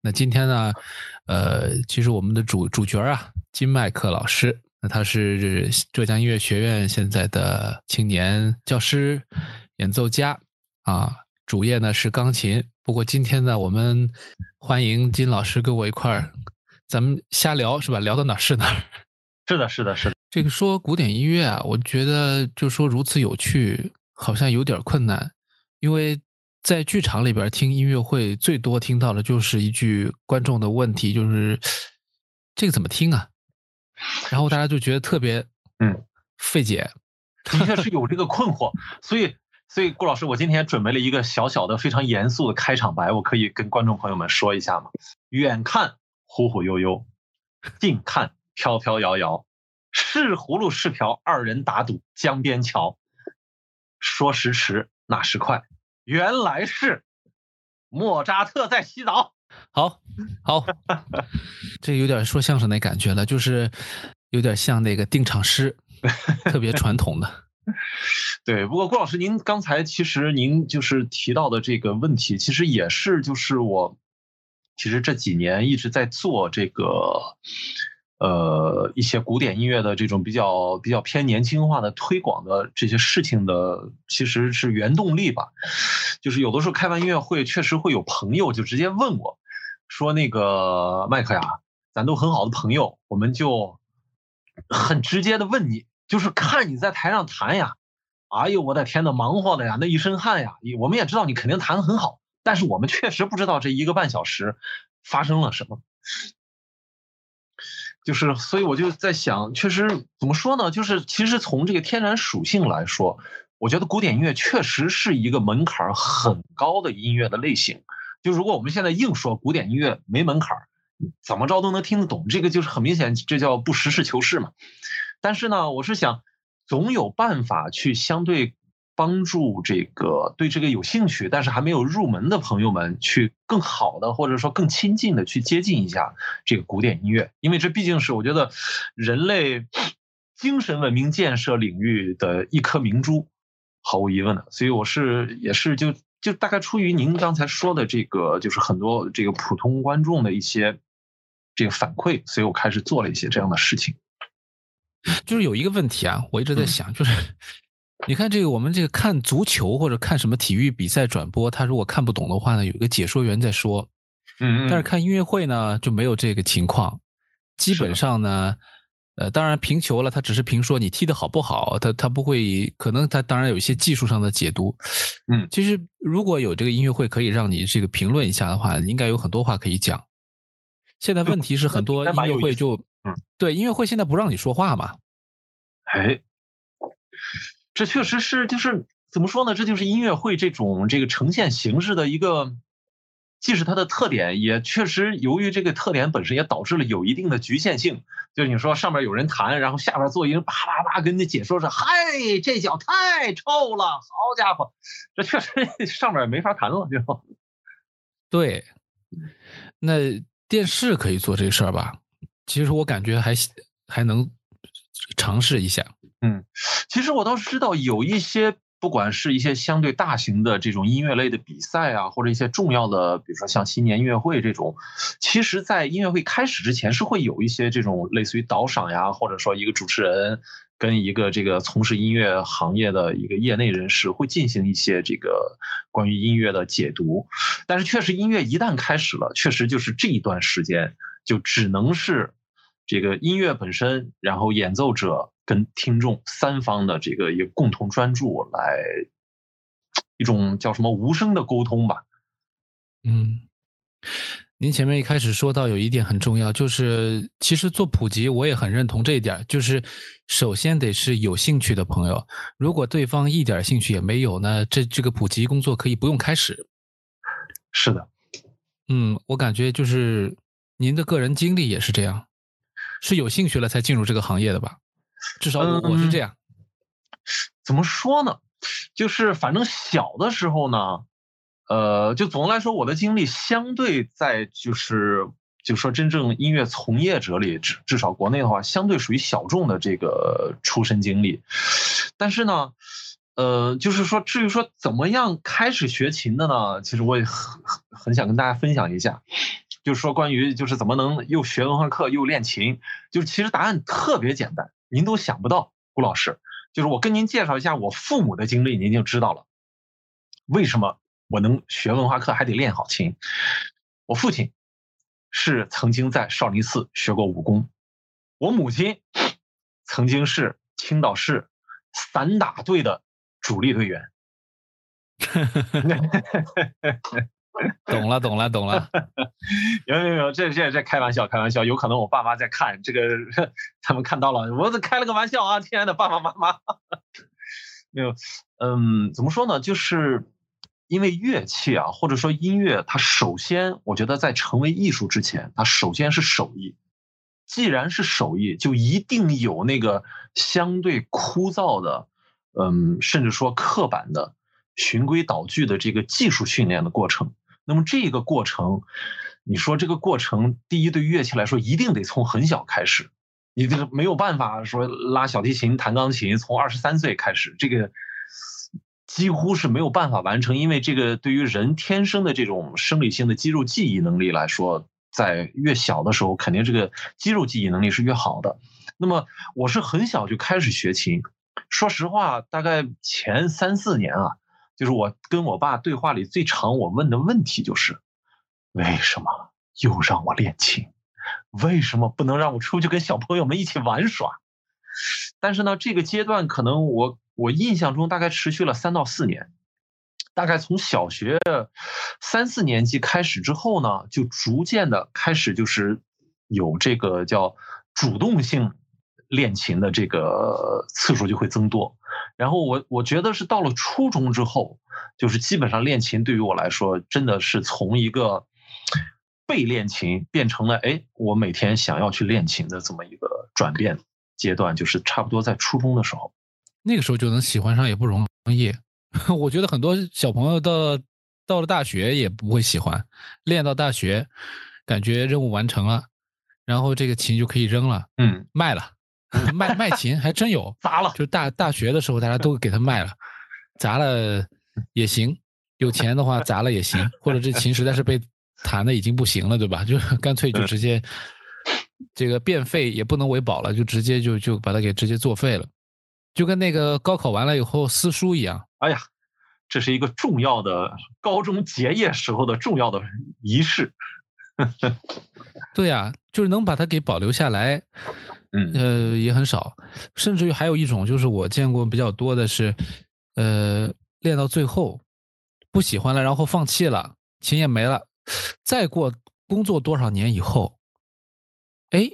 那今天呢，呃，其实我们的主主角啊，金麦克老师，那他是浙江音乐学院现在的青年教师、演奏家啊，主业呢是钢琴。不过今天呢，我们欢迎金老师跟我一块儿，咱们瞎聊是吧？聊到哪儿是哪儿。是的，是的，是的。这个说古典音乐啊，我觉得就说如此有趣。好像有点困难，因为在剧场里边听音乐会，最多听到的就是一句观众的问题，就是这个怎么听啊？然后大家就觉得特别嗯费解，的确是有这个困惑。所以，所以顾老师，我今天准备了一个小小的、非常严肃的开场白，我可以跟观众朋友们说一下吗？远看忽忽悠悠，近看飘飘摇摇，是葫芦是瓢，二人打赌江边桥。说时迟，那时快，原来是莫扎特在洗澡。好，好，这有点说相声那感觉了，就是有点像那个定场诗，特别传统的。对，不过郭老师，您刚才其实您就是提到的这个问题，其实也是就是我其实这几年一直在做这个。呃，一些古典音乐的这种比较比较偏年轻化的推广的这些事情的，其实是原动力吧。就是有的时候开完音乐会，确实会有朋友就直接问我，说那个麦克呀，咱都很好的朋友，我们就很直接的问你，就是看你在台上弹呀，哎呦我的天呐，忙活的呀，那一身汗呀，我们也知道你肯定弹的很好，但是我们确实不知道这一个半小时发生了什么。就是，所以我就在想，确实怎么说呢？就是其实从这个天然属性来说，我觉得古典音乐确实是一个门槛很高的音乐的类型。就如果我们现在硬说古典音乐没门槛，怎么着都能听得懂，这个就是很明显，这叫不实事求是嘛。但是呢，我是想，总有办法去相对。帮助这个对这个有兴趣但是还没有入门的朋友们，去更好的或者说更亲近的去接近一下这个古典音乐，因为这毕竟是我觉得人类精神文明建设领域的一颗明珠，毫无疑问的。所以我是也是就就大概出于您刚才说的这个，就是很多这个普通观众的一些这个反馈，所以我开始做了一些这样的事情。就是有一个问题啊，我一直在想，就是。你看这个，我们这个看足球或者看什么体育比赛转播，他如果看不懂的话呢，有一个解说员在说，嗯，但是看音乐会呢就没有这个情况，基本上呢，呃，当然评球了，他只是评说你踢的好不好，他他不会，可能他当然有一些技术上的解读，嗯，其实如果有这个音乐会可以让你这个评论一下的话，应该有很多话可以讲。现在问题是很多音乐会就，嗯，对，音乐会现在不让你说话嘛，哎。这确实是，就是怎么说呢？这就是音乐会这种这个呈现形式的一个，既是它的特点，也确实由于这个特点本身也导致了有一定的局限性。就是你说上面有人弹，然后下边坐一人叭叭叭跟你解说说：“嗨，这脚太臭了，好家伙！”这确实 上面没法弹了，就对。那电视可以做这事儿吧？其实我感觉还还能尝试一下。嗯，其实我倒是知道有一些，不管是一些相对大型的这种音乐类的比赛啊，或者一些重要的，比如说像新年音乐会这种，其实，在音乐会开始之前是会有一些这种类似于导赏呀，或者说一个主持人跟一个这个从事音乐行业的一个业内人士会进行一些这个关于音乐的解读。但是，确实音乐一旦开始了，确实就是这一段时间就只能是这个音乐本身，然后演奏者。跟听众三方的这个一个共同专注来一种叫什么无声的沟通吧。嗯，您前面一开始说到有一点很重要，就是其实做普及我也很认同这一点，就是首先得是有兴趣的朋友，如果对方一点兴趣也没有呢，这这个普及工作可以不用开始。是的，嗯，我感觉就是您的个人经历也是这样，是有兴趣了才进入这个行业的吧？至少我我是这样。怎么说呢？就是反正小的时候呢，呃，就总的来说，我的经历相对在就是就说真正音乐从业者里，至至少国内的话，相对属于小众的这个出身经历。但是呢，呃，就是说至于说怎么样开始学琴的呢？其实我也很很想跟大家分享一下。就是说，关于就是怎么能又学文化课又练琴，就是其实答案特别简单，您都想不到，顾老师。就是我跟您介绍一下我父母的经历，您就知道了。为什么我能学文化课还得练好琴？我父亲是曾经在少林寺学过武功，我母亲曾经是青岛市散打队的主力队员。懂了，懂了，懂了。有有有，这这这开玩笑，开玩笑。有可能我爸妈在看这个，他们看到了，我这开了个玩笑啊！亲爱的爸爸妈妈，没有，嗯，怎么说呢？就是因为乐器啊，或者说音乐，它首先，我觉得在成为艺术之前，它首先是手艺。既然是手艺，就一定有那个相对枯燥的，嗯，甚至说刻板的循规蹈矩的这个技术训练的过程。那么这个过程，你说这个过程，第一对乐器来说，一定得从很小开始，你这个没有办法说拉小提琴、弹钢琴，从二十三岁开始，这个几乎是没有办法完成，因为这个对于人天生的这种生理性的肌肉记忆能力来说，在越小的时候，肯定这个肌肉记忆能力是越好的。那么我是很小就开始学琴，说实话，大概前三四年啊。就是我跟我爸对话里最常我问的问题就是，为什么又让我练琴？为什么不能让我出去跟小朋友们一起玩耍？但是呢，这个阶段可能我我印象中大概持续了三到四年，大概从小学三四年级开始之后呢，就逐渐的开始就是有这个叫主动性练琴的这个次数就会增多。然后我我觉得是到了初中之后，就是基本上练琴对于我来说，真的是从一个被练琴变成了哎，我每天想要去练琴的这么一个转变阶段，就是差不多在初中的时候，那个时候就能喜欢上也不容易。我觉得很多小朋友到到了大学也不会喜欢，练到大学，感觉任务完成了，然后这个琴就可以扔了，嗯，卖了。卖卖琴还真有砸了，就大大学的时候，大家都给他卖了，砸了也行，有钱的话砸了也行，或者这琴实在是被弹的已经不行了，对吧？就 干脆就直接这个变废也不能为宝了，就直接就就把它给直接作废了，就跟那个高考完了以后撕书一样。哎呀，这是一个重要的高中结业时候的重要的仪式。对呀，就是能把它给保留下来。嗯，呃，也很少，甚至于还有一种，就是我见过比较多的是，呃，练到最后不喜欢了，然后放弃了，琴也没了，再过工作多少年以后，哎，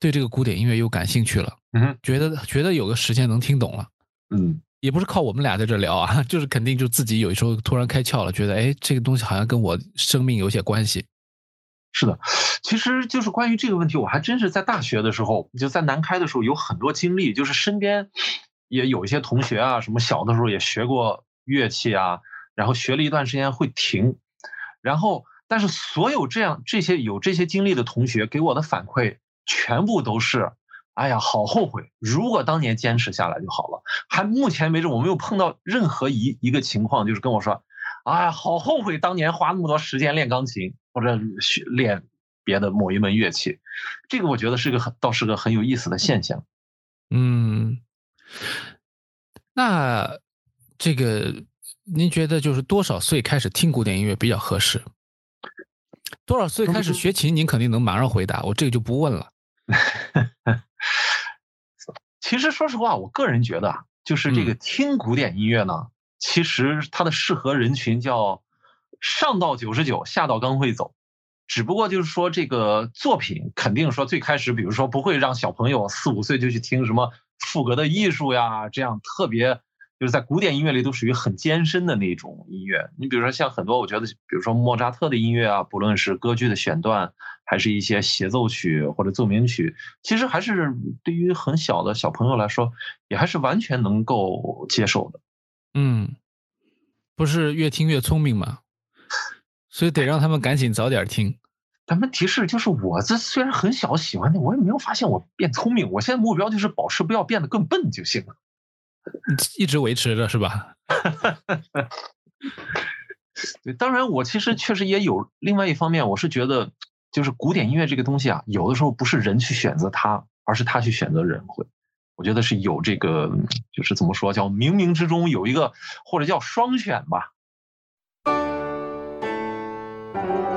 对这个古典音乐又感兴趣了，嗯，觉得觉得有个时间能听懂了，嗯，也不是靠我们俩在这聊啊，就是肯定就自己有时候突然开窍了，觉得哎，这个东西好像跟我生命有些关系。是的，其实就是关于这个问题，我还真是在大学的时候，就在南开的时候有很多经历，就是身边也有一些同学啊，什么小的时候也学过乐器啊，然后学了一段时间会停，然后但是所有这样这些有这些经历的同学给我的反馈全部都是，哎呀，好后悔，如果当年坚持下来就好了。还目前为止我没有碰到任何一一个情况，就是跟我说，哎呀，好后悔当年花那么多时间练钢琴。或者学练别的某一门乐器，这个我觉得是个很倒是个很有意思的现象。嗯，那这个您觉得就是多少岁开始听古典音乐比较合适？多少岁开始学琴？您肯定能马上回答，我这个就不问了。其实说实话，我个人觉得，就是这个听古典音乐呢，其实它的适合人群叫。上到九十九，下到刚会走，只不过就是说这个作品肯定说最开始，比如说不会让小朋友四五岁就去听什么赋格的艺术呀，这样特别就是在古典音乐里都属于很艰深的那种音乐。你比如说像很多，我觉得，比如说莫扎特的音乐啊，不论是歌剧的选段，还是一些协奏曲或者奏鸣曲，其实还是对于很小的小朋友来说，也还是完全能够接受的。嗯，不是越听越聪明吗？所以得让他们赶紧早点听。咱们提示，就是我这虽然很小喜欢的，我也没有发现我变聪明。我现在目标就是保持不要变得更笨就行了。一直维持着是吧？对，当然我其实确实也有另外一方面，我是觉得，就是古典音乐这个东西啊，有的时候不是人去选择它，而是它去选择人会。我觉得是有这个，就是怎么说，叫冥冥之中有一个，或者叫双选吧。Thank you.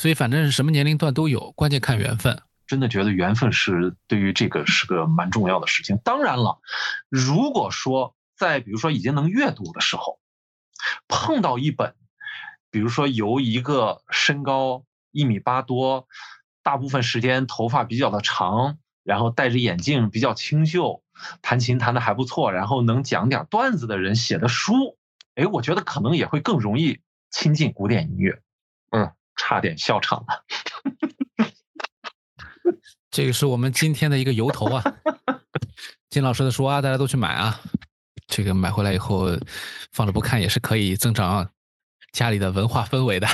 所以反正是什么年龄段都有，关键看缘分。真的觉得缘分是对于这个是个蛮重要的事情。当然了，如果说在比如说已经能阅读的时候，碰到一本，比如说由一个身高一米八多，大部分时间头发比较的长，然后戴着眼镜比较清秀，弹琴弹的还不错，然后能讲点段子的人写的书，哎，我觉得可能也会更容易亲近古典音乐。嗯，差点笑场了。这个是我们今天的一个由头啊，金老师的书啊，大家都去买啊。这个买回来以后放着不看也是可以增长家里的文化氛围的，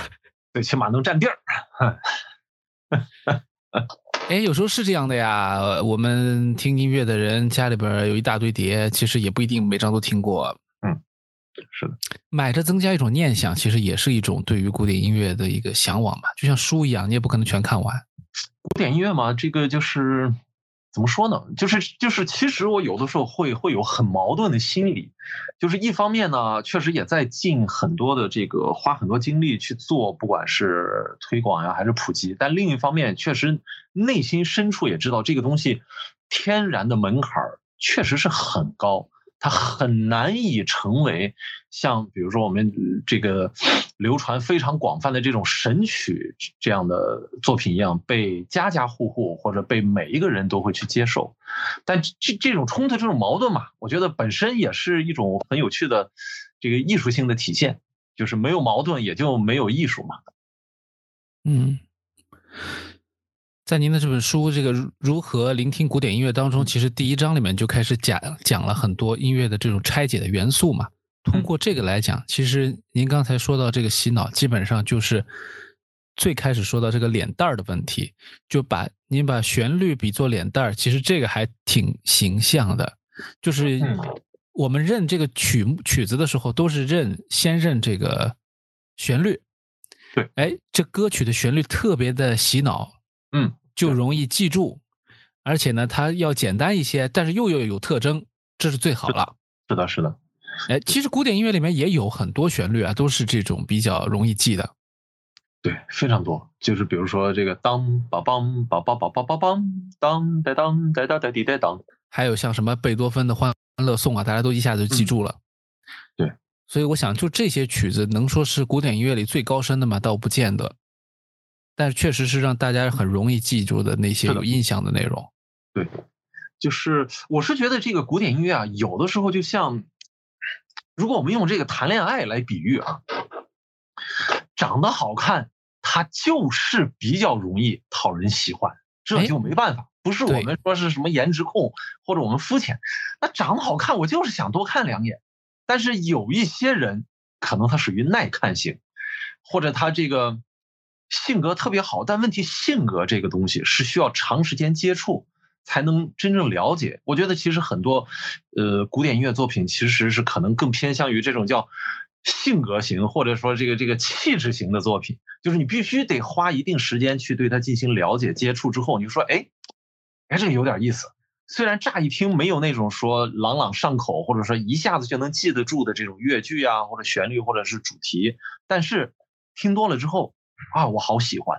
最起码能占地儿。哎，有时候是这样的呀，我们听音乐的人家里边有一大堆碟，其实也不一定每张都听过。嗯，是的，买着增加一种念想，其实也是一种对于古典音乐的一个向往嘛，就像书一样，你也不可能全看完。古典音乐嘛，这个就是怎么说呢？就是就是，其实我有的时候会会有很矛盾的心理，就是一方面呢，确实也在尽很多的这个花很多精力去做，不管是推广呀还是普及，但另一方面，确实内心深处也知道这个东西天然的门槛确实是很高。它很难以成为像比如说我们这个流传非常广泛的这种神曲这样的作品一样被家家户户或者被每一个人都会去接受，但这这种冲突这种矛盾嘛，我觉得本身也是一种很有趣的这个艺术性的体现，就是没有矛盾也就没有艺术嘛。嗯。在您的这本书《这个如何聆听古典音乐》当中，其实第一章里面就开始讲讲了很多音乐的这种拆解的元素嘛。通过这个来讲，其实您刚才说到这个洗脑，基本上就是最开始说到这个脸蛋儿的问题，就把您把旋律比作脸蛋儿，其实这个还挺形象的。就是我们认这个曲曲子的时候，都是认先认这个旋律。对，哎，这歌曲的旋律特别的洗脑。嗯，就容易记住，而且呢，它要简单一些，但是又要有特征，这是最好了。是的，是的。哎，其实古典音乐里面也有很多旋律啊，都是这种比较容易记的。对，非常多。就是比如说这个当梆梆梆梆梆梆梆当哒当哒哒哒滴哒当，还有像什么贝多芬的《欢乐颂》啊，大家都一下子就记住了。对，所以我想，就这些曲子能说是古典音乐里最高深的吗？倒不见得。但是确实是让大家很容易记住的那些有印象的内容。对，就是我是觉得这个古典音乐啊，有的时候就像，如果我们用这个谈恋爱来比喻啊，长得好看，它就是比较容易讨人喜欢，这就没办法，不是我们说是什么颜值控或者我们肤浅，那长得好看，我就是想多看两眼。但是有一些人可能他属于耐看型，或者他这个。性格特别好，但问题性格这个东西是需要长时间接触才能真正了解。我觉得其实很多，呃，古典音乐作品其实是可能更偏向于这种叫性格型或者说这个这个气质型的作品，就是你必须得花一定时间去对它进行了解接触之后，你就说，哎，哎，这个有点意思。虽然乍一听没有那种说朗朗上口，或者说一下子就能记得住的这种乐句啊，或者旋律或者是主题，但是听多了之后。啊，我好喜欢！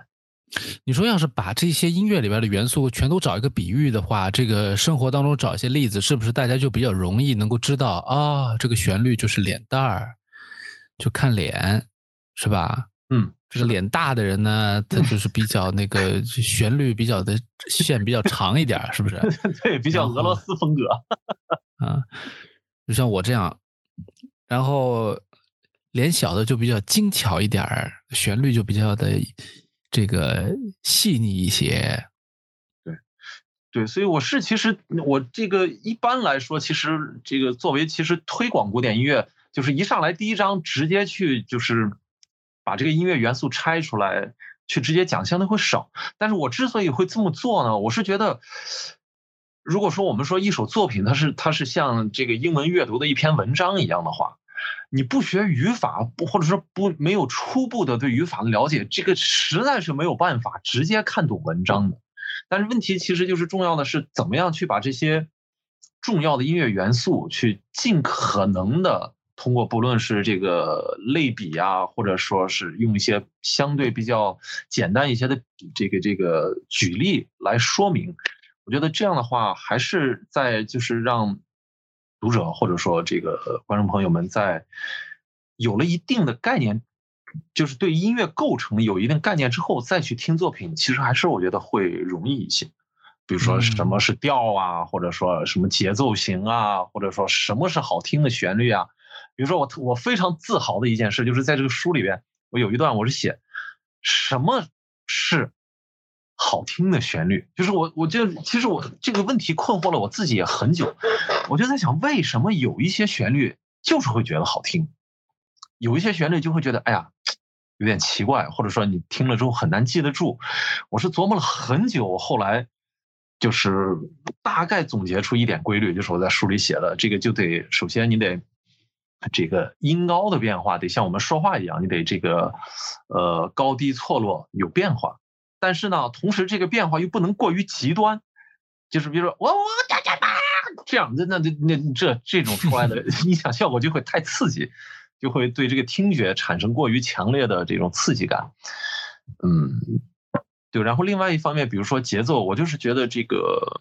你说，要是把这些音乐里边的元素全都找一个比喻的话，这个生活当中找一些例子，是不是大家就比较容易能够知道啊？这个旋律就是脸蛋儿，就看脸，是吧？嗯，这个脸大的人呢，他就是比较那个旋律比较的线比较长一点，是不是？对，比较俄罗斯风格。啊，就像我这样，然后。脸小的就比较精巧一点儿，旋律就比较的这个细腻一些。对，对，所以我是其实我这个一般来说，其实这个作为其实推广古典音乐，就是一上来第一章直接去就是把这个音乐元素拆出来去直接讲，相对会少。但是我之所以会这么做呢，我是觉得，如果说我们说一首作品，它是它是像这个英文阅读的一篇文章一样的话。你不学语法，不或者说不没有初步的对语法的了解，这个实在是没有办法直接看懂文章的。但是问题其实就是重要的是怎么样去把这些重要的音乐元素去尽可能的通过不论是这个类比啊，或者说是用一些相对比较简单一些的这个这个举例来说明，我觉得这样的话还是在就是让读者或者说这个观众朋友们在有了一定的概念，就是对音乐构成有一定概念之后再去听作品，其实还是我觉得会容易一些。比如说什么是调啊，或者说什么节奏型啊，或者说什么是好听的旋律啊。比如说我我非常自豪的一件事，就是在这个书里边，我有一段我是写什么是好听的旋律，就是我我就其实我这个问题困惑了我自己也很久，我就在想为什么有一些旋律就是会觉得好听，有一些旋律就会觉得哎呀有点奇怪，或者说你听了之后很难记得住。我是琢磨了很久，后来。就是大概总结出一点规律，就是我在书里写的，这个就得首先你得这个音高的变化得像我们说话一样，你得这个呃高低错落有变化，但是呢，同时这个变化又不能过于极端，就是比如说我我哒哒哒这样，那那那这这种出来的 音响效果就会太刺激，就会对这个听觉产生过于强烈的这种刺激感，嗯。对，然后另外一方面，比如说节奏，我就是觉得这个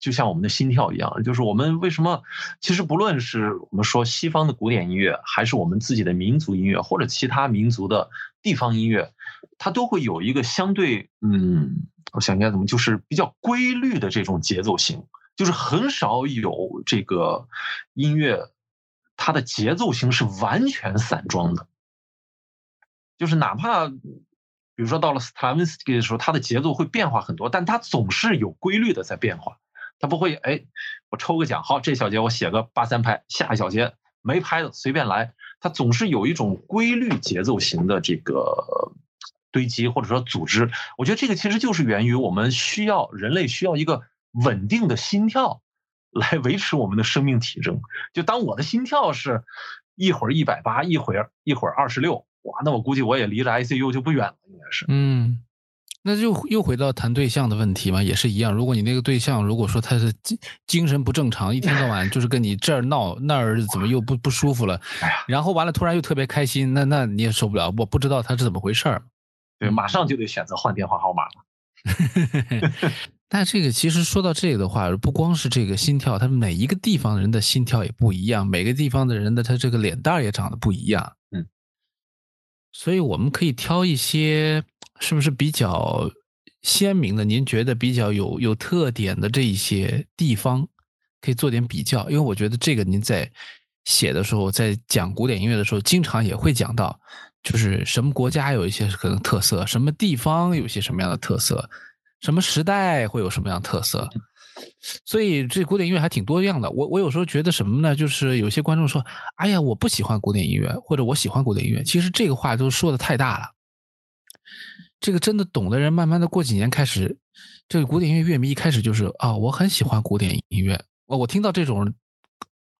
就像我们的心跳一样，就是我们为什么其实不论是我们说西方的古典音乐，还是我们自己的民族音乐，或者其他民族的地方音乐，它都会有一个相对，嗯，我想应该怎么，就是比较规律的这种节奏型，就是很少有这个音乐它的节奏型是完全散装的，就是哪怕。比如说到了斯特拉文斯基的时候，它的节奏会变化很多，但它总是有规律的在变化。它不会哎，我抽个奖，好，这小节我写个八三拍，下一小节没拍的随便来。它总是有一种规律节奏型的这个堆积或者说组织。我觉得这个其实就是源于我们需要人类需要一个稳定的心跳来维持我们的生命体征。就当我的心跳是一会儿一百八，一会儿一会儿二十六。哇，那我估计我也离着 ICU 就不远了，应该是。嗯，那就又回到谈对象的问题嘛，也是一样。如果你那个对象如果说他是精精神不正常，一天到晚就是跟你这儿闹那儿怎么又不不舒服了，然后完了突然又特别开心，那那你也受不了。我不知道他是怎么回事儿，对，马上就得选择换电话号码了。但这个其实说到这个的话，不光是这个心跳，他每一个地方人的心跳也不一样，每个地方的人的他这个脸蛋儿也长得不一样。嗯所以我们可以挑一些是不是比较鲜明的？您觉得比较有有特点的这一些地方，可以做点比较。因为我觉得这个您在写的时候，在讲古典音乐的时候，经常也会讲到，就是什么国家有一些可能特色，什么地方有些什么样的特色，什么时代会有什么样的特色。所以这古典音乐还挺多样的。我我有时候觉得什么呢？就是有些观众说：“哎呀，我不喜欢古典音乐，或者我喜欢古典音乐。”其实这个话都说的太大了。这个真的懂的人，慢慢的过几年开始，这个古典音乐乐迷一开始就是啊，我很喜欢古典音乐。我我听到这种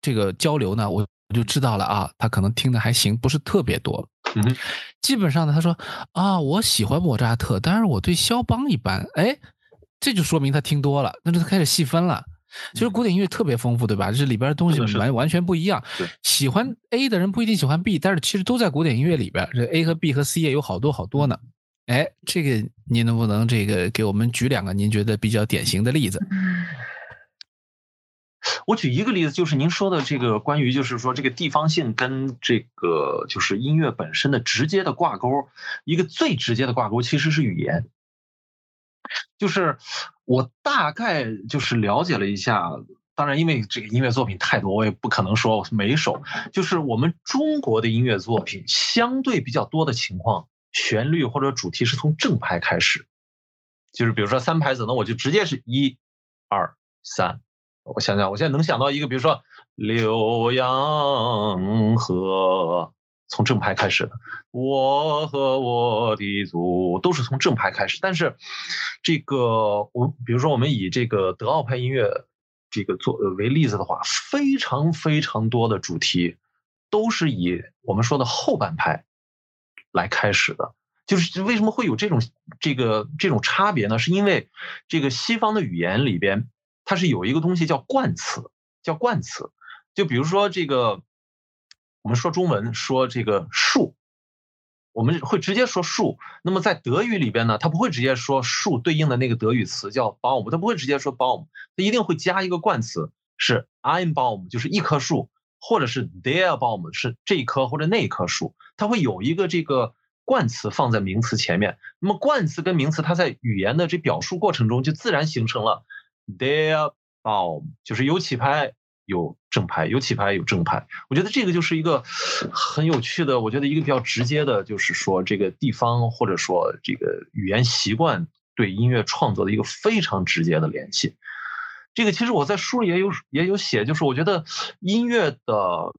这个交流呢，我我就知道了啊，他可能听的还行，不是特别多。嗯，基本上呢，他说啊，我喜欢莫扎特，但是我对肖邦一般。哎。这就说明他听多了，那就开始细分了。其实古典音乐特别丰富，对吧？这里边的东西完完全不一样。喜欢 A 的人不一定喜欢 B，但是其实都在古典音乐里边。这 A 和 B 和 C 也有好多好多呢。哎，这个您能不能这个给我们举两个您觉得比较典型的例子？我举一个例子，就是您说的这个关于就是说这个地方性跟这个就是音乐本身的直接的挂钩，一个最直接的挂钩其实是语言。就是我大概就是了解了一下，当然因为这个音乐作品太多，我也不可能说每一首。就是我们中国的音乐作品相对比较多的情况，旋律或者主题是从正拍开始，就是比如说三拍子，那我就直接是一、二、三。我想想，我现在能想到一个，比如说浏阳河。从正拍开始的，我和我的祖都是从正拍开始。但是，这个我比如说我们以这个德奥派音乐这个做为例子的话，非常非常多的主题都是以我们说的后半拍来开始的。就是为什么会有这种这个这种差别呢？是因为这个西方的语言里边它是有一个东西叫冠词，叫冠词。就比如说这个。我们说中文说这个树，我们会直接说树。那么在德语里边呢，它不会直接说树对应的那个德语词叫 Baum，它不会直接说 Baum，它一定会加一个冠词，是 ein Baum，就是一棵树，或者是 der Baum，是这一棵或者那一棵树，它会有一个这个冠词放在名词前面。那么冠词跟名词，它在语言的这表述过程中就自然形成了 der Baum，就是有起拍。有正拍，有起拍，有正拍。我觉得这个就是一个很有趣的，我觉得一个比较直接的，就是说这个地方或者说这个语言习惯对音乐创作的一个非常直接的联系。这个其实我在书里也有也有写，就是我觉得音乐的。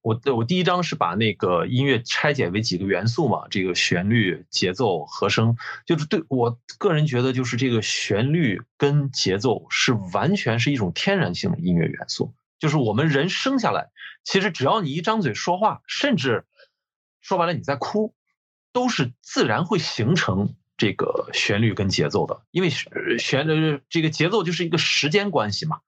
我我第一章是把那个音乐拆解为几个元素嘛，这个旋律、节奏、和声，就是对我个人觉得，就是这个旋律跟节奏是完全是一种天然性的音乐元素。就是我们人生下来，其实只要你一张嘴说话，甚至说白了你在哭，都是自然会形成这个旋律跟节奏的，因为旋律这个节奏就是一个时间关系嘛。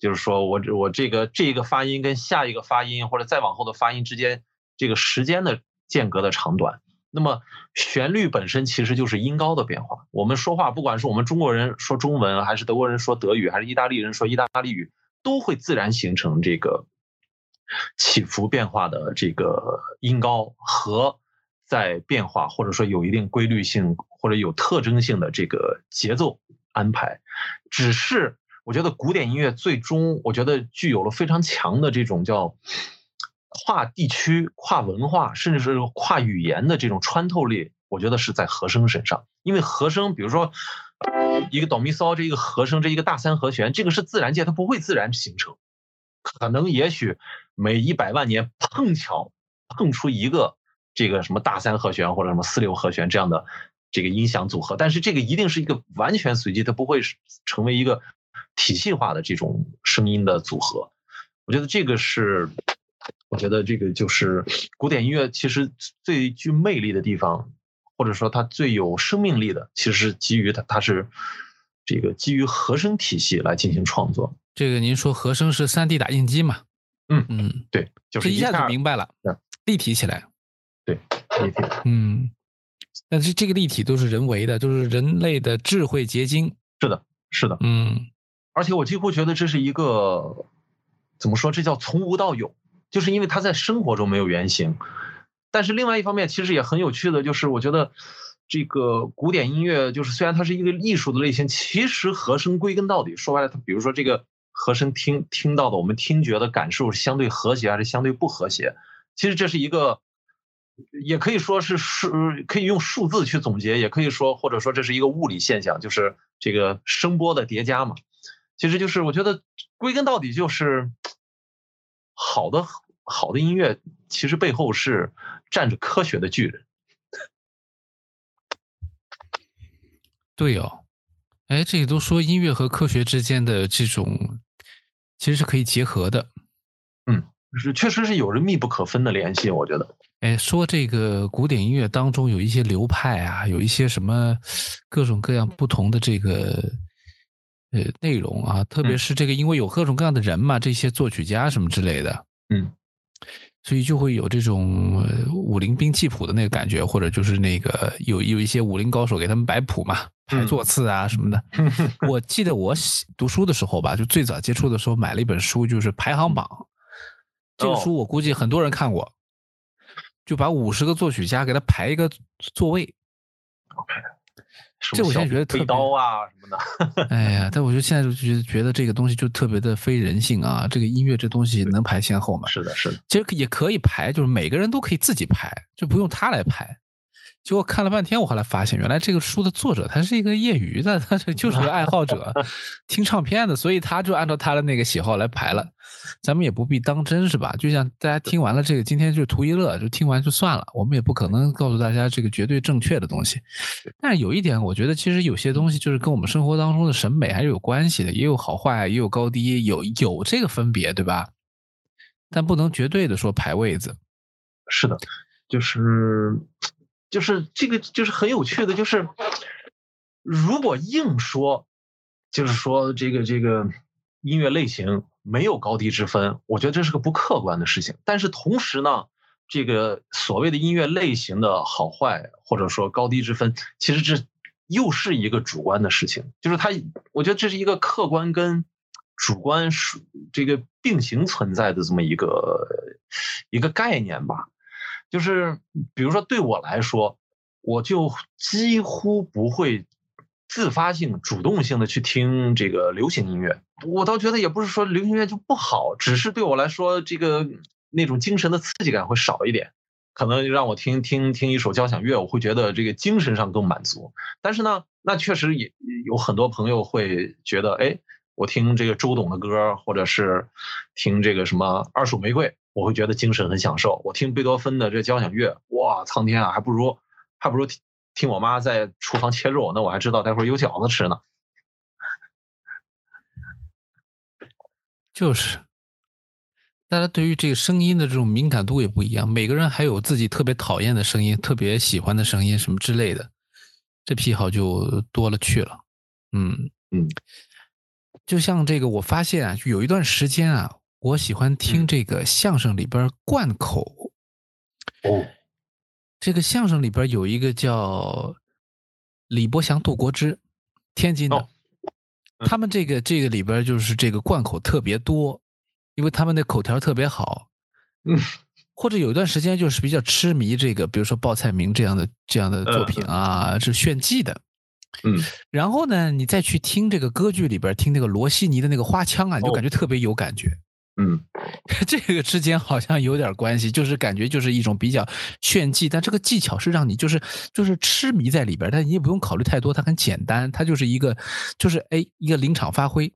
就是说我我这个这个发音跟下一个发音或者再往后的发音之间，这个时间的间隔的长短，那么旋律本身其实就是音高的变化。我们说话，不管是我们中国人说中文，还是德国人说德语，还是意大利人说意大利语，都会自然形成这个起伏变化的这个音高和在变化，或者说有一定规律性或者有特征性的这个节奏安排，只是。我觉得古典音乐最终，我觉得具有了非常强的这种叫跨地区、跨文化，甚至是跨语言的这种穿透力。我觉得是在和声身上，因为和声，比如说一个哆咪嗦这一个和声，这一个大三和弦，这个是自然界，它不会自然形成，可能也许每一百万年碰巧碰出一个这个什么大三和弦或者什么四六和弦这样的这个音响组合，但是这个一定是一个完全随机，它不会成为一个。体系化的这种声音的组合，我觉得这个是，我觉得这个就是古典音乐其实最具魅力的地方，或者说它最有生命力的，其实是基于它，它是这个基于和声体系来进行创作。这个您说和声是三 D 打印机嘛？嗯嗯，对，就是一下子明白了，立体起来。对，立体。嗯，但是这个立体都是人为的，都是人类的智慧结晶。是的，是的，嗯。而且我几乎觉得这是一个，怎么说？这叫从无到有，就是因为它在生活中没有原型。但是另外一方面，其实也很有趣的就是，我觉得这个古典音乐，就是虽然它是一个艺术的类型，其实和声归根到底，说白了，它比如说这个和声听听到的，我们听觉的感受是相对和谐还是相对不和谐？其实这是一个，也可以说是数，可以用数字去总结，也可以说或者说这是一个物理现象，就是这个声波的叠加嘛。其实就是我觉得归根到底就是好的好的音乐，其实背后是站着科学的巨人。对哦，哎，这里都说音乐和科学之间的这种其实是可以结合的。嗯，是确实是有着密不可分的联系。我觉得，哎，说这个古典音乐当中有一些流派啊，有一些什么各种各样不同的这个。呃，内容啊，特别是这个，因为有各种各样的人嘛，这些作曲家什么之类的，嗯，所以就会有这种武林兵器谱的那个感觉，或者就是那个有有一些武林高手给他们摆谱嘛，排座次啊什么的。我记得我读书的时候吧，就最早接触的时候买了一本书，就是排行榜。这个书我估计很多人看过，就把五十个作曲家给他排一个座位。OK。这我现在觉得特刀啊什么的，哎呀，但我觉得现在就觉得觉得这个东西就特别的非人性啊！这个音乐这东西能排先后吗？是的，是的，其实也可以排，就是每个人都可以自己排，就不用他来排。结果看了半天，我后来发现，原来这个书的作者他是一个业余的，他就是个爱好者，听唱片的，所以他就按照他的那个喜好来排了。咱们也不必当真，是吧？就像大家听完了这个，今天就图一乐，就听完就算了。我们也不可能告诉大家这个绝对正确的东西。但是有一点，我觉得其实有些东西就是跟我们生活当中的审美还是有关系的，也有好坏，也有高低，有有这个分别，对吧？但不能绝对的说排位子。是的，就是。就是这个，就是很有趣的，就是如果硬说，就是说这个这个音乐类型没有高低之分，我觉得这是个不客观的事情。但是同时呢，这个所谓的音乐类型的好坏或者说高低之分，其实这又是一个主观的事情。就是它，我觉得这是一个客观跟主观是这个并行存在的这么一个一个概念吧。就是比如说对我来说，我就几乎不会。自发性、主动性的去听这个流行音乐，我倒觉得也不是说流行音乐就不好，只是对我来说，这个那种精神的刺激感会少一点。可能让我听听听一首交响乐，我会觉得这个精神上更满足。但是呢，那确实也有很多朋友会觉得，哎，我听这个周董的歌，或者是听这个什么二手玫瑰，我会觉得精神很享受。我听贝多芬的这交响乐，哇，苍天啊，还不如还不如听。听我妈在厨房切肉，那我还知道待会儿有饺子吃呢。就是，大家对于这个声音的这种敏感度也不一样，每个人还有自己特别讨厌的声音、特别喜欢的声音什么之类的，这癖好就多了去了。嗯嗯，就像这个，我发现啊，有一段时间啊，我喜欢听这个相声里边贯口。哦。这个相声里边有一个叫李伯祥、杜国之，天津的，他们这个这个里边就是这个贯口特别多，因为他们的口条特别好，嗯，或者有一段时间就是比较痴迷这个，比如说报菜名这样的这样的作品啊，是炫技的，嗯，然后呢，你再去听这个歌剧里边听那个罗西尼的那个花腔啊，你就感觉特别有感觉。嗯，这个之间好像有点关系，就是感觉就是一种比较炫技，但这个技巧是让你就是就是痴迷在里边，但你也不用考虑太多，它很简单，它就是一个就是哎一个临场发挥。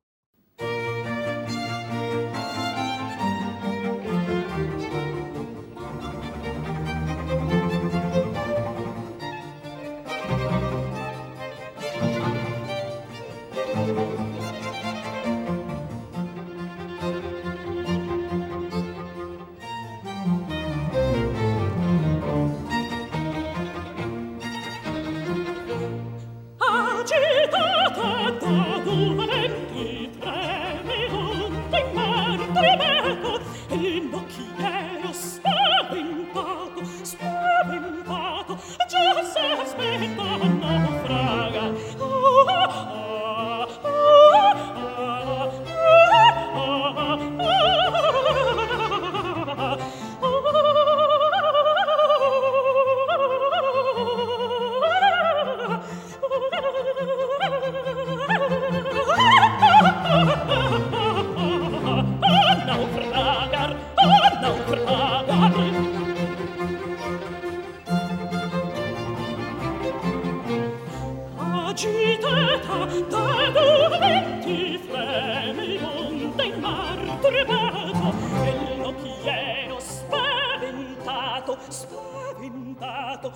città da dove ti fleme il in mar turbato e lo pieno spaventato spaventato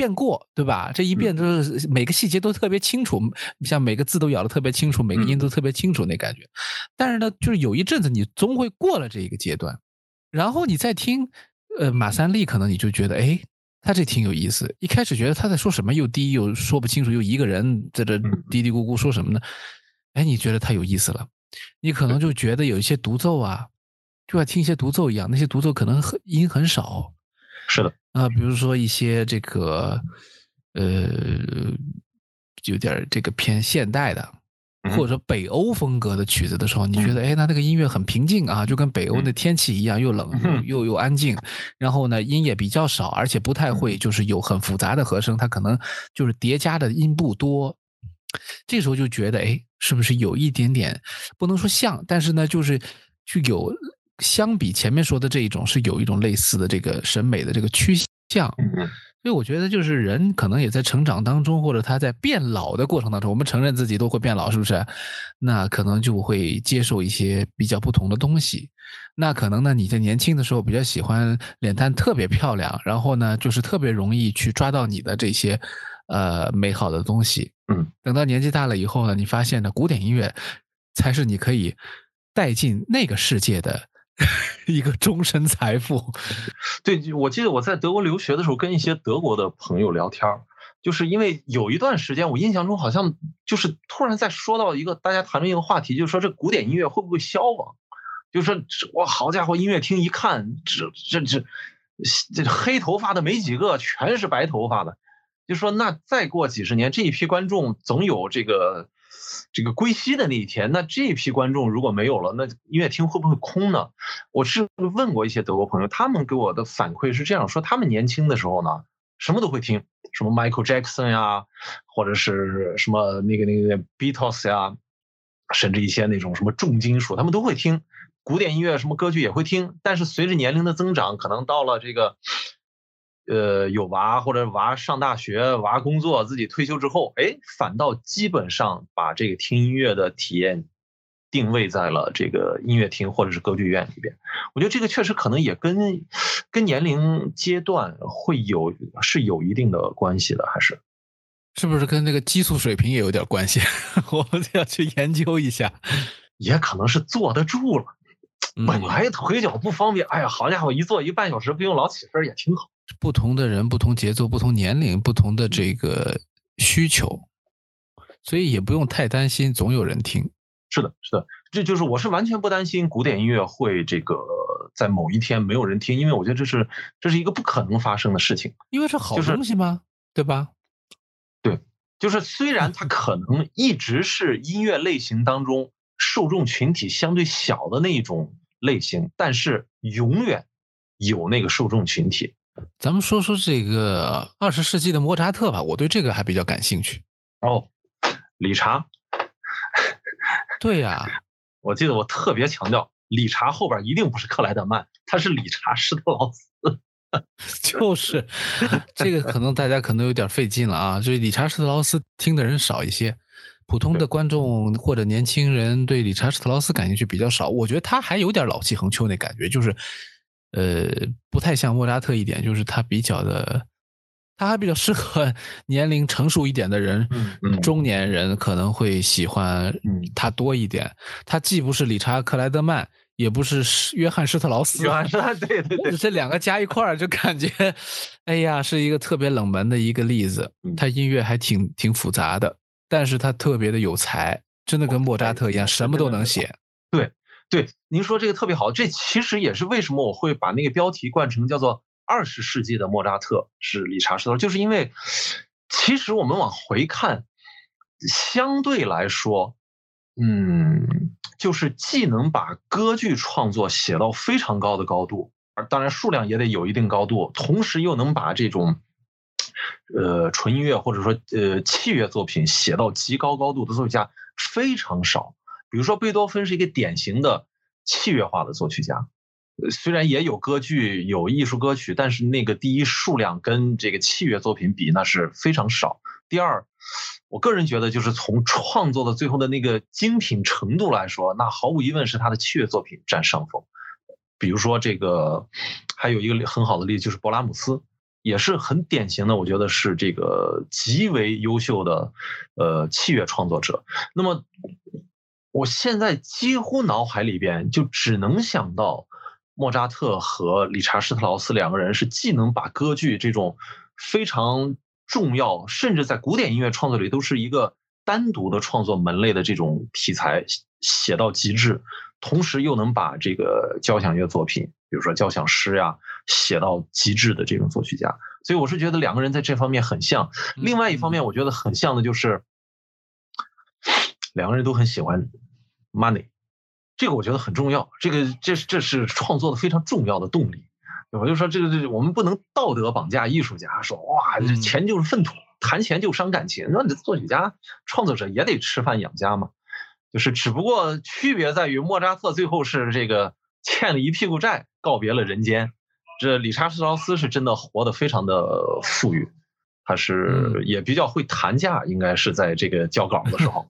遍过，对吧？这一遍都是每个细节都特别清楚，像每个字都咬得特别清楚，每个音都特别清楚那感觉。但是呢，就是有一阵子你终会过了这一个阶段，然后你再听，呃，马三立可能你就觉得，哎，他这挺有意思。一开始觉得他在说什么，又低又说不清楚，又一个人在这嘀嘀咕咕说什么呢？哎，你觉得他有意思了，你可能就觉得有一些独奏啊，就像听一些独奏一样，那些独奏可能很音很少。是的。啊，比如说一些这个，呃，有点这个偏现代的，或者说北欧风格的曲子的时候，你觉得，哎，那那个音乐很平静啊，就跟北欧的天气一样，又冷又又安静，然后呢，音也比较少，而且不太会就是有很复杂的和声，它可能就是叠加的音不多。这时候就觉得，哎，是不是有一点点不能说像，但是呢，就是具有。相比前面说的这一种，是有一种类似的这个审美的这个趋向，所以我觉得就是人可能也在成长当中，或者他在变老的过程当中，我们承认自己都会变老，是不是？那可能就会接受一些比较不同的东西。那可能呢，你在年轻的时候比较喜欢脸蛋特别漂亮，然后呢，就是特别容易去抓到你的这些呃美好的东西。嗯，等到年纪大了以后呢，你发现呢，古典音乐才是你可以带进那个世界的。一个终身财富，对，我记得我在德国留学的时候，跟一些德国的朋友聊天儿就是因为有一段时间，我印象中好像就是突然在说到一个大家谈论一个话题，就是说这古典音乐会不会消亡？就是说哇，好家伙，音乐厅一看，这这这这黑头发的没几个，全是白头发的。就说那再过几十年，这一批观众总有这个。这个归西的那一天，那这批观众如果没有了，那音乐厅会不会空呢？我是问过一些德国朋友，他们给我的反馈是这样说：他们年轻的时候呢，什么都会听，什么 Michael Jackson 呀，或者是什么那个那个 Beatles 呀，甚至一些那种什么重金属，他们都会听。古典音乐什么歌剧也会听，但是随着年龄的增长，可能到了这个。呃，有娃或者娃上大学、娃工作、自己退休之后，哎，反倒基本上把这个听音乐的体验定位在了这个音乐厅或者是歌剧院里边。我觉得这个确实可能也跟跟年龄阶段会有是有一定的关系的，还是是不是跟那个激素水平也有点关系？我们要去研究一下。也可能是坐得住了，本来腿脚不方便，哎呀，好家伙，一坐一半小时不用老起身也挺好。不同的人、不同节奏、不同年龄、不同的这个需求，所以也不用太担心，总有人听。是的，是的，这就是我是完全不担心古典音乐会这个在某一天没有人听，因为我觉得这是这是一个不可能发生的事情。因为是好东西吗？对吧？对，就是虽然它可能一直是音乐类型当中受众群体相对小的那一种类型，但是永远。有那个受众群体。咱们说说这个二十世纪的莫扎特吧，我对这个还比较感兴趣。哦，理查，对呀，我记得我特别强调，理查后边一定不是克莱德曼，他是理查施特劳斯。就是这个，可能大家可能有点费劲了啊。就是理查施特劳斯听的人少一些，普通的观众或者年轻人对理查施特劳斯感兴趣比较少。我觉得他还有点老气横秋那感觉，就是呃，不太像莫扎特一点，就是他比较的，他还比较适合 年龄成熟一点的人，中年人可能会喜欢他多一点。他既不是理查克莱德曼。也不是约翰施特劳斯，约翰施 对对对，这两个加一块儿就感觉，哎呀，是一个特别冷门的一个例子。他音乐还挺挺复杂的，但是他特别的有才，真的跟莫扎特一样，什么都能写。对对，您说这个特别好，这其实也是为什么我会把那个标题冠成叫做“二十世纪的莫扎特是理查施特”，就是因为其实我们往回看，相对来说。嗯，就是既能把歌剧创作写到非常高的高度，而当然数量也得有一定高度，同时又能把这种，呃，纯音乐或者说呃器乐作品写到极高高度的作曲家非常少。比如说贝多芬是一个典型的器乐化的作曲家，虽然也有歌剧有艺术歌曲，但是那个第一数量跟这个器乐作品比那是非常少。第二。我个人觉得，就是从创作的最后的那个精品程度来说，那毫无疑问是他的器乐作品占上风。比如说这个，还有一个很好的例子就是勃拉姆斯，也是很典型的，我觉得是这个极为优秀的呃器乐创作者。那么，我现在几乎脑海里边就只能想到莫扎特和理查施特劳斯两个人是既能把歌剧这种非常。重要，甚至在古典音乐创作里都是一个单独的创作门类的这种题材写到极致，同时又能把这个交响乐作品，比如说交响诗呀，写到极致的这种作曲家。所以我是觉得两个人在这方面很像。另外一方面，我觉得很像的就是两个人都很喜欢 money，这个我觉得很重要。这个这这是创作的非常重要的动力。我就说这个这我们不能道德绑架艺术家，说哇这钱就是粪土，谈钱就伤感情。那你作曲家、创作者也得吃饭养家嘛，就是只不过区别在于莫扎特最后是这个欠了一屁股债，告别了人间。这理查施劳斯是真的活得非常的富裕，他是也比较会谈价，应该是在这个交稿的时候。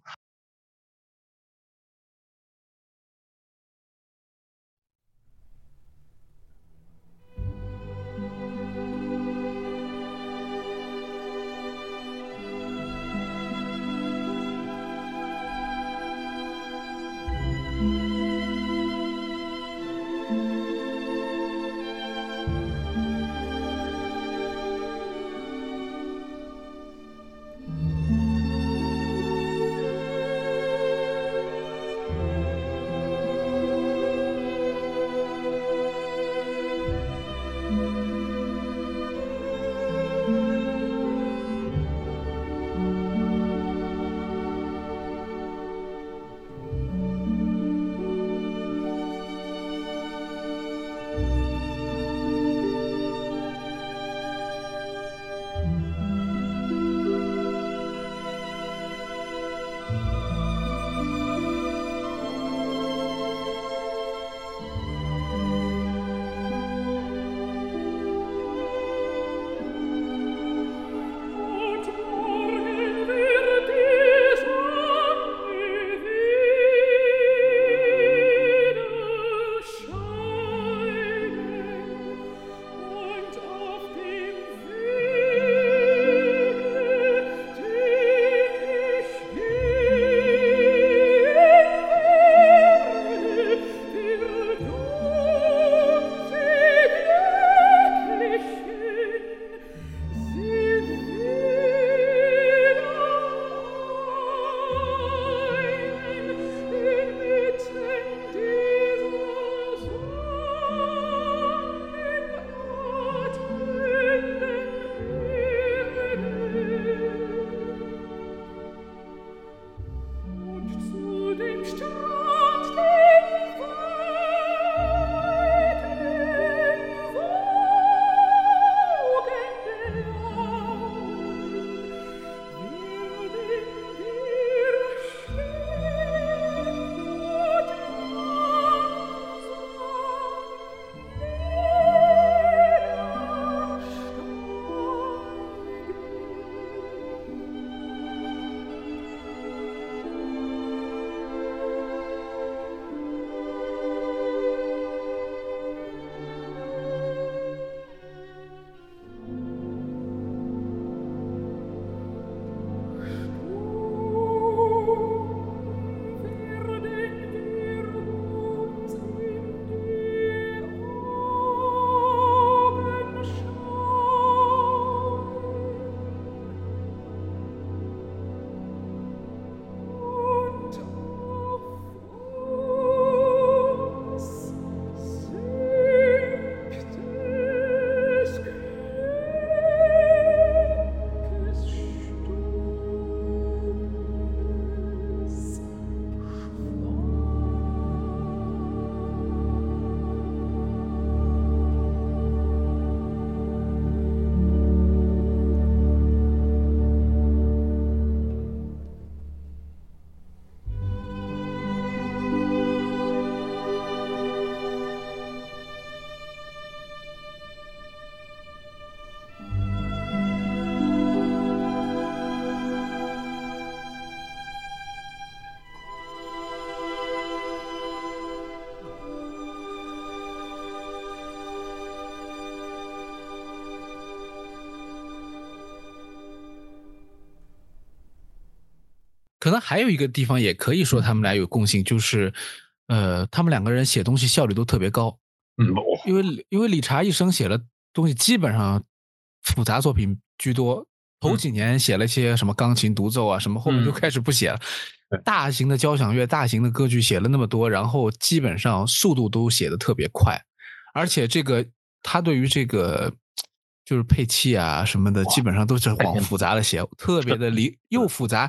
可能还有一个地方也可以说他们俩有共性，就是呃，他们两个人写东西效率都特别高。嗯，因为因为理查一生写的东西基本上复杂作品居多，头几年写了些什么钢琴独奏啊什么，后面就开始不写了。大型的交响乐、大型的歌剧写了那么多，然后基本上速度都写的特别快，而且这个他对于这个就是配器啊什么的，基本上都是往复杂的写，特别的灵 又复杂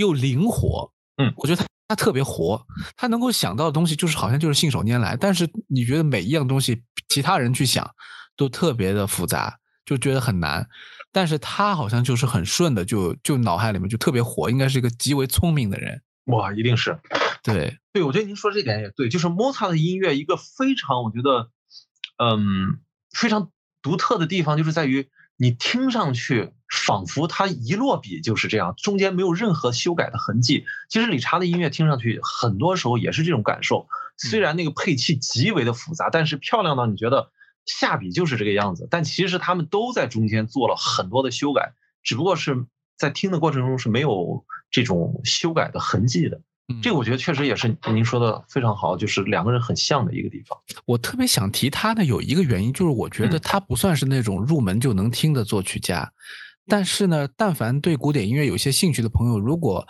又灵活。嗯，我觉得他他特别活，他能够想到的东西就是好像就是信手拈来，但是你觉得每一样东西其他人去想都特别的复杂，就觉得很难。但是他好像就是很顺的，就就脑海里面就特别活，应该是一个极为聪明的人。哇，一定是，对对，我觉得您说这点也对，就是莫扎特的音乐一个非常，我觉得，嗯，非常独特的地方就是在于你听上去仿佛他一落笔就是这样，中间没有任何修改的痕迹。其实理查的音乐听上去很多时候也是这种感受，虽然那个配器极为的复杂，但是漂亮到你觉得。下笔就是这个样子，但其实他们都在中间做了很多的修改，只不过是在听的过程中是没有这种修改的痕迹的。这个我觉得确实也是您说的非常好，就是两个人很像的一个地方。我特别想提他呢，有一个原因就是我觉得他不算是那种入门就能听的作曲家，但是呢，但凡对古典音乐有些兴趣的朋友，如果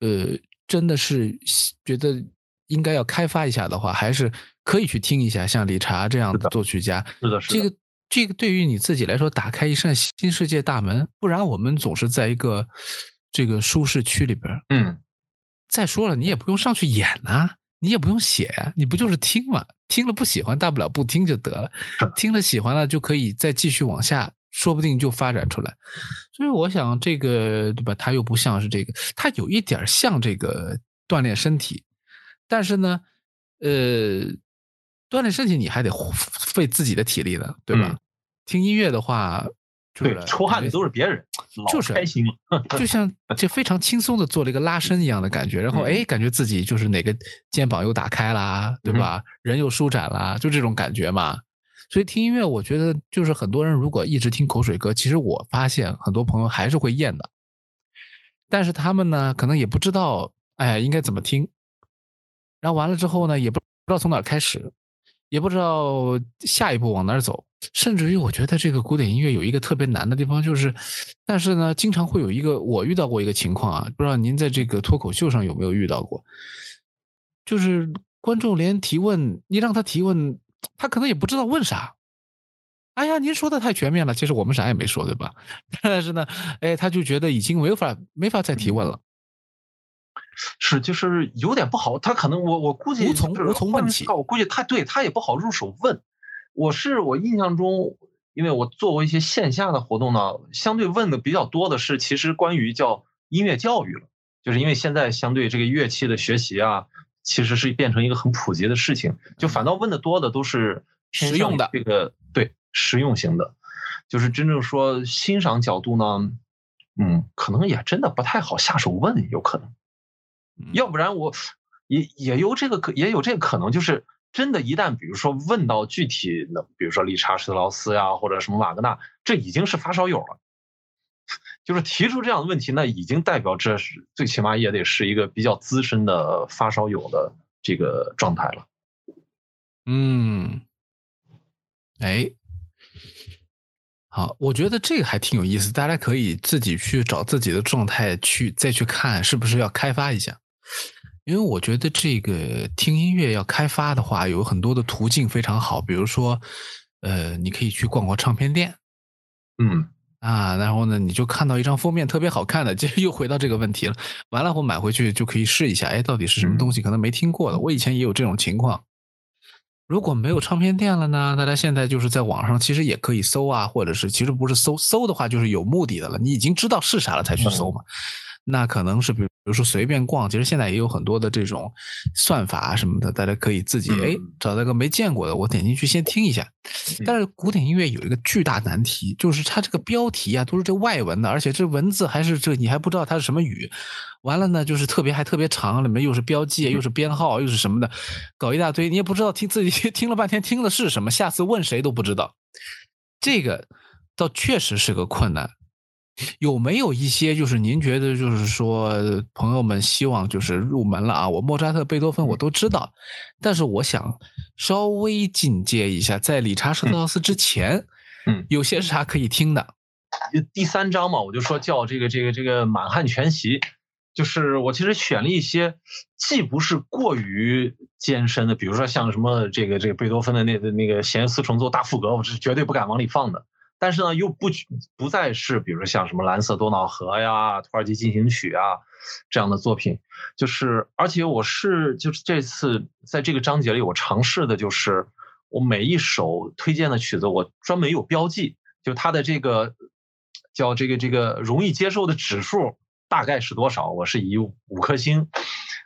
呃真的是觉得。应该要开发一下的话，还是可以去听一下像理查这样的作曲家。是的，是的。这个这个对于你自己来说，打开一扇新世界大门。不然我们总是在一个这个舒适区里边。嗯。再说了，你也不用上去演呐，你也不用写，你不就是听嘛？听了不喜欢，大不了不听就得了。听了喜欢了，就可以再继续往下，说不定就发展出来。所以我想，这个对吧？它又不像是这个，它有一点像这个锻炼身体。但是呢，呃，锻炼身体你还得费自己的体力呢，对吧？听音乐的话，对，出汗的都是别人，就是开心嘛，就像就非常轻松的做了一个拉伸一样的感觉，然后哎，感觉自己就是哪个肩膀又打开啦，对吧？人又舒展啦，就这种感觉嘛。所以听音乐，我觉得就是很多人如果一直听口水歌，其实我发现很多朋友还是会厌的。但是他们呢，可能也不知道，哎，应该怎么听。然后完了之后呢，也不不知道从哪开始，也不知道下一步往哪儿走，甚至于我觉得这个古典音乐有一个特别难的地方，就是，但是呢，经常会有一个我遇到过一个情况啊，不知道您在这个脱口秀上有没有遇到过，就是观众连提问，你让他提问，他可能也不知道问啥。哎呀，您说的太全面了，其实我们啥也没说，对吧？但是呢，哎，他就觉得已经没法没法再提问了。是，就是有点不好。他可能我我估计无从无从问起。我估计他对他也不好入手问。我是我印象中，因为我做过一些线下的活动呢，相对问的比较多的是，其实关于叫音乐教育了。就是因为现在相对这个乐器的学习啊，其实是变成一个很普及的事情，就反倒问的多的都是实用的这个对实用型的，就是真正说欣赏角度呢，嗯，可能也真的不太好下手问，有可能。要不然我也也有这个可也有这个可能，就是真的，一旦比如说问到具体的，比如说理查施特劳斯呀，或者什么瓦格纳，这已经是发烧友了。就是提出这样的问题，那已经代表这是最起码也得是一个比较资深的发烧友的这个状态了。嗯，哎，好，我觉得这个还挺有意思，大家可以自己去找自己的状态去再去看，是不是要开发一下。因为我觉得这个听音乐要开发的话，有很多的途径非常好。比如说，呃，你可以去逛逛唱片店，嗯啊，然后呢，你就看到一张封面特别好看的，其实 又回到这个问题了。完了，后买回去就可以试一下，哎，到底是什么东西？可能没听过的。我以前也有这种情况。如果没有唱片店了呢？大家现在就是在网上其实也可以搜啊，或者是其实不是搜搜的话，就是有目的的了。你已经知道是啥了才去搜嘛。那可能是比如，比如说随便逛，其实现在也有很多的这种算法什么的，大家可以自己哎找到个没见过的，我点进去先听一下。但是古典音乐有一个巨大难题，就是它这个标题啊都是这外文的，而且这文字还是这你还不知道它是什么语。完了呢，就是特别还特别长，里面又是标记，又是编号，又是什么的，搞一大堆，你也不知道听自己听了半天听的是什么，下次问谁都不知道。这个倒确实是个困难。有没有一些就是您觉得就是说朋友们希望就是入门了啊？我莫扎特、贝多芬我都知道，但是我想稍微进阶一下，在理查施特劳斯之前，嗯，有些啥可以听的？第三章嘛，我就说叫这个这个这个满汉全席，就是我其实选了一些既不是过于艰深的，比如说像什么这个这个贝多芬的那那个弦乐四重奏大赋格，我是绝对不敢往里放的。但是呢，又不不再是比如说像什么蓝色多瑙河呀、土耳其进行曲啊这样的作品，就是而且我是就是这次在这个章节里，我尝试的就是我每一首推荐的曲子，我专门有标记，就它的这个叫这个这个容易接受的指数大概是多少，我是以五颗星。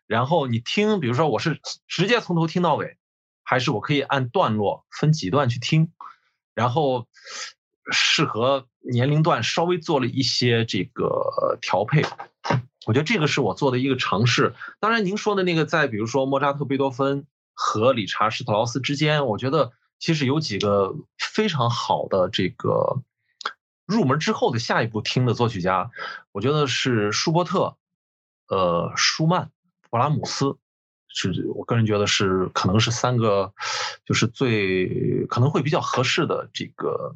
然后你听，比如说我是直接从头听到尾，还是我可以按段落分几段去听，然后。适合年龄段稍微做了一些这个调配，我觉得这个是我做的一个尝试。当然，您说的那个在比如说莫扎特、贝多芬和理查施特劳斯之间，我觉得其实有几个非常好的这个入门之后的下一步听的作曲家，我觉得是舒伯特、呃舒曼、勃拉姆斯，是我个人觉得是可能是三个就是最可能会比较合适的这个。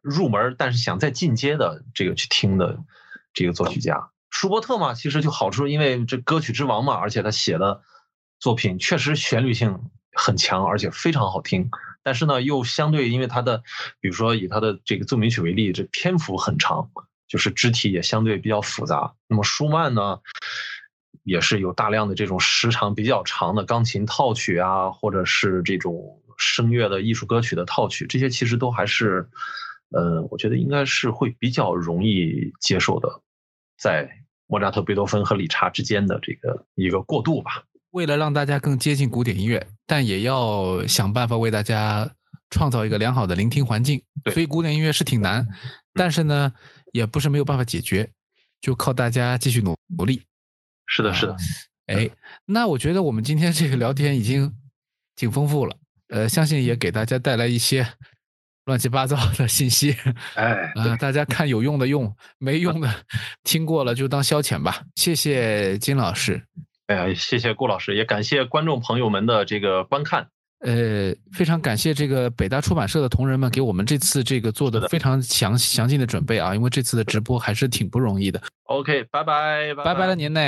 入门，但是想再进阶的这个去听的这个作曲家舒伯特嘛，其实就好处，因为这歌曲之王嘛，而且他写的作品确实旋律性很强，而且非常好听。但是呢，又相对因为他的，比如说以他的这个奏鸣曲为例，这篇幅很长，就是肢体也相对比较复杂。那么舒曼呢，也是有大量的这种时长比较长的钢琴套曲啊，或者是这种声乐的艺术歌曲的套曲，这些其实都还是。呃，我觉得应该是会比较容易接受的，在莫扎特、贝多芬和理查之间的这个一个过渡吧。为了让大家更接近古典音乐，但也要想办法为大家创造一个良好的聆听环境。所以古典音乐是挺难，但是呢，也不是没有办法解决，就靠大家继续努努力。是的，是的。哎，那我觉得我们今天这个聊天已经挺丰富了，呃，相信也给大家带来一些。乱七八糟的信息，哎，呃，大家看有用的用，没用的听过了就当消遣吧。谢谢金老师，哎呀，谢谢顾老师，也感谢观众朋友们的这个观看。呃，非常感谢这个北大出版社的同仁们给我们这次这个做的非常详详尽的准备啊，因为这次的直播还是挺不容易的。OK，拜拜，拜拜了您呢。